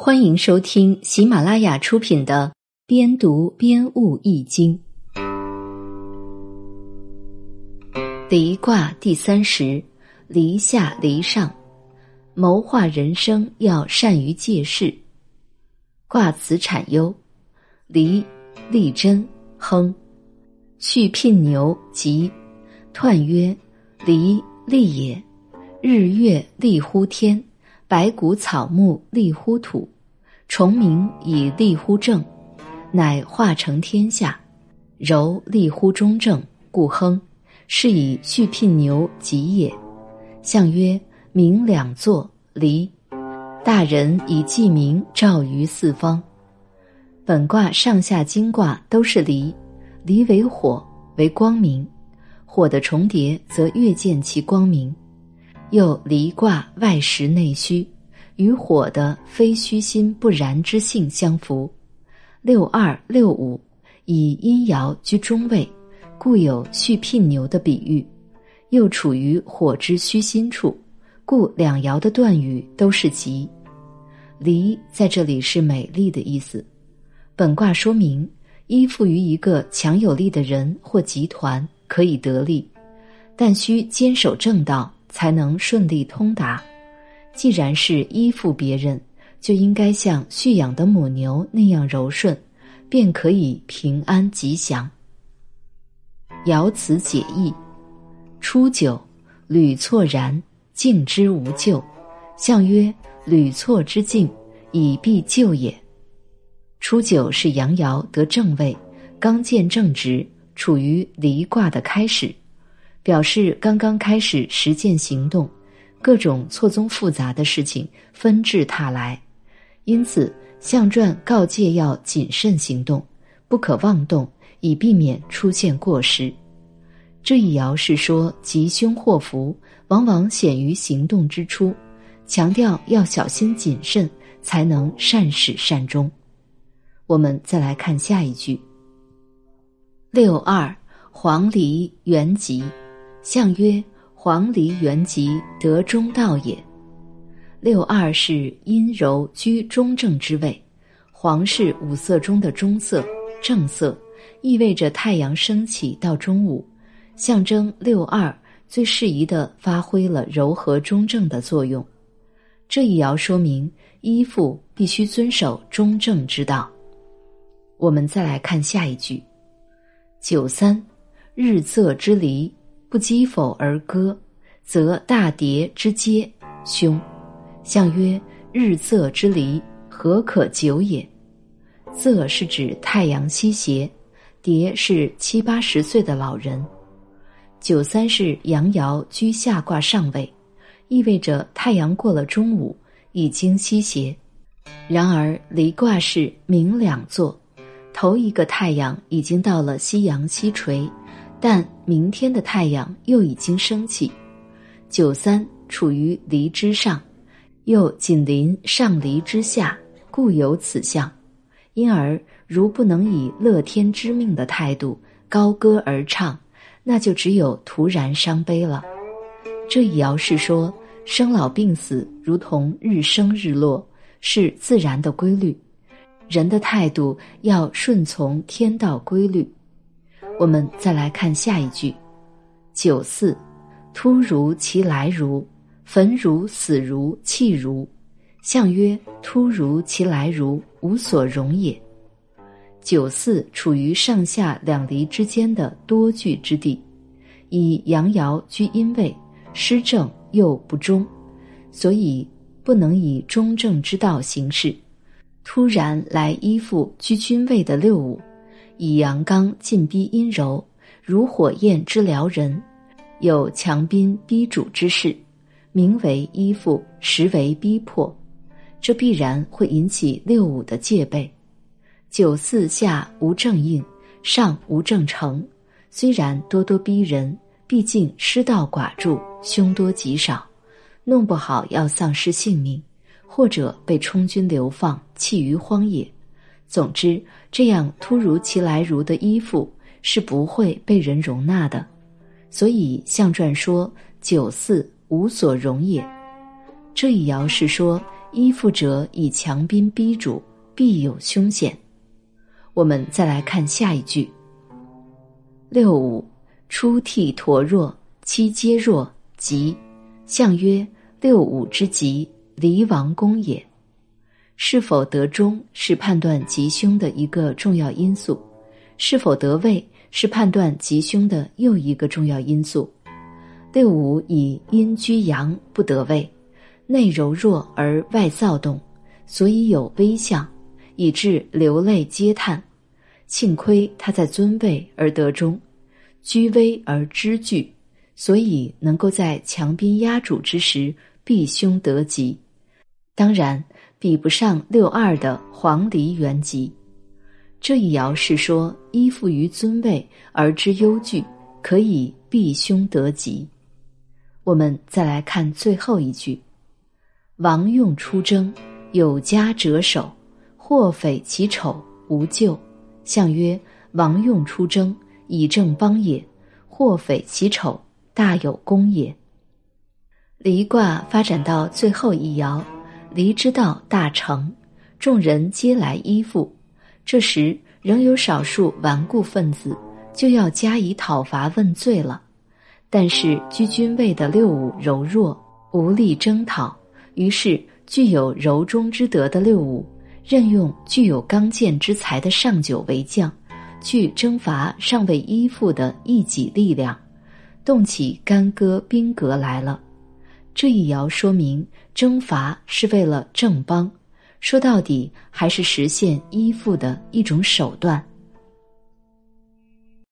欢迎收听喜马拉雅出品的《边读边悟易经》。离卦第三十，离下离上，谋划人生要善于借势。卦辞产忧，离，利贞，亨，去聘牛，吉。彖曰：离，利也。日月利乎天。白骨草木立乎土，虫鸣以立乎正，乃化成天下。柔立乎中正，故亨。是以续聘牛吉也。象曰：明两作，离。大人以记名照于四方。本卦上下金卦都是离，离为火，为光明。火的重叠则越见其光明。又离卦外实内虚，与火的非虚心不然之性相符。六二六五以阴爻居中位，故有续聘牛的比喻。又处于火之虚心处，故两爻的断语都是吉。离在这里是美丽的意思。本卦说明，依附于一个强有力的人或集团可以得利，但需坚守正道。才能顺利通达。既然是依附别人，就应该像蓄养的母牛那样柔顺，便可以平安吉祥。爻辞解义：初九，履错然，敬之无咎。象曰：履错之敬，以必救也。初九是阳爻得正位，刚健正直，处于离卦的开始。表示刚刚开始实践行动，各种错综复杂的事情纷至沓来，因此象传告诫要谨慎行动，不可妄动，以避免出现过失。这一爻是说吉凶祸福往往显于行动之初，强调要小心谨慎，才能善始善终。我们再来看下一句：六二黄鹂原吉。象曰：黄鹂元吉，得中道也。六二是阴柔居中正之位，黄是五色中的中色，正色，意味着太阳升起到中午，象征六二最适宜的发挥了柔和中正的作用。这一爻说明依附必须遵守中正之道。我们再来看下一句：九三，日昃之离。不击否而歌，则大蝶之阶凶。象曰：日昃之离，何可久也？昃是指太阳西斜，蝶是七八十岁的老人。九三是阳爻居下卦上位，意味着太阳过了中午，已经西斜。然而离卦是明两座，头一个太阳已经到了夕阳西垂。但明天的太阳又已经升起，九三处于离之上，又紧邻上离之下，故有此象。因而，如不能以乐天知命的态度高歌而唱，那就只有徒然伤悲了。这一爻是说，生老病死如同日升日落，是自然的规律，人的态度要顺从天道规律。我们再来看下一句：九四，突如其来如，焚如死如弃如。象曰：突如其来如，无所容也。九四处于上下两离之间的多聚之地，以阳爻居阴位，失正又不中，所以不能以中正之道行事。突然来依附居君位的六五。以阳刚进逼阴柔，如火焰之燎人，有强兵逼主之势，名为依附，实为逼迫，这必然会引起六五的戒备。九四下无正应，上无正成，虽然咄咄逼人，毕竟失道寡助，凶多吉少，弄不好要丧失性命，或者被充军流放，弃于荒野。总之，这样突如其来如的依附是不会被人容纳的，所以象传说九四无所容也。这一爻是说依附者以强兵逼主，必有凶险。我们再来看下一句。六五出涕陀弱，妻皆弱，吉。象曰：六五之吉，离王公也。是否得中是判断吉凶的一个重要因素，是否得位是判断吉凶的又一个重要因素。六五以阴居阳，不得位。内柔弱而外躁动，所以有微相，以致流泪嗟叹。幸亏他在尊位而得中，居危而知惧，所以能够在强兵压主之时避凶得吉。当然比不上六二的黄鹂元吉。这一爻是说依附于尊位而知忧惧，可以避凶得吉。我们再来看最后一句。王用出征，有家者守，或匪其丑，无咎。相曰：王用出征，以正邦也；或匪其丑，大有功也。离卦发展到最后一爻，离之道大成，众人皆来依附。这时仍有少数顽固分子，就要加以讨伐问罪了。但是居君位的六五柔弱，无力征讨。于是，具有柔中之德的六五，任用具有刚健之才的上九为将，去征伐尚未依附的一己力量，动起干戈兵革来了。这一爻说明，征伐是为了正邦，说到底还是实现依附的一种手段。